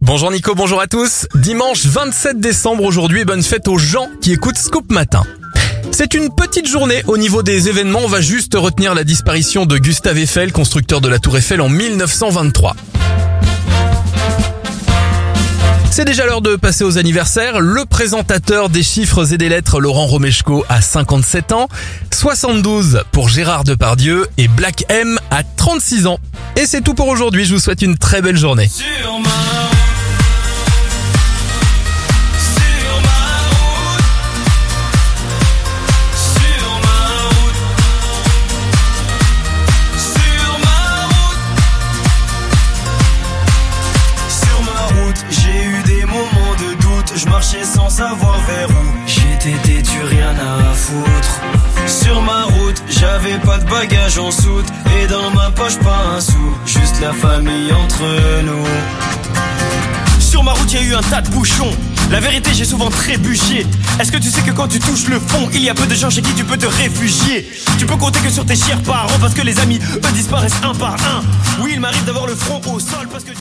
Bonjour Nico, bonjour à tous. Dimanche 27 décembre aujourd'hui, bonne fête aux gens qui écoutent Scoop Matin. C'est une petite journée au niveau des événements, on va juste retenir la disparition de Gustave Eiffel, constructeur de la Tour Eiffel en 1923. C'est déjà l'heure de passer aux anniversaires. Le présentateur des chiffres et des lettres, Laurent Romeshko, a 57 ans, 72 pour Gérard Depardieu et Black M a 36 ans. Et c'est tout pour aujourd'hui, je vous souhaite une très belle journée. Sans savoir vers où. J'étais têtu, rien à foutre. Sur ma route, j'avais pas de bagages en soute. Et dans ma poche, pas un sou. Juste la famille entre nous. Sur ma route, y a eu un tas de bouchons. La vérité, j'ai souvent trébuché. Est-ce que tu sais que quand tu touches le fond, il y a peu de gens chez qui tu peux te réfugier? Tu peux compter que sur tes chers parents parce que les amis, eux, disparaissent un par un. Oui, il m'arrive d'avoir le front au sol parce que.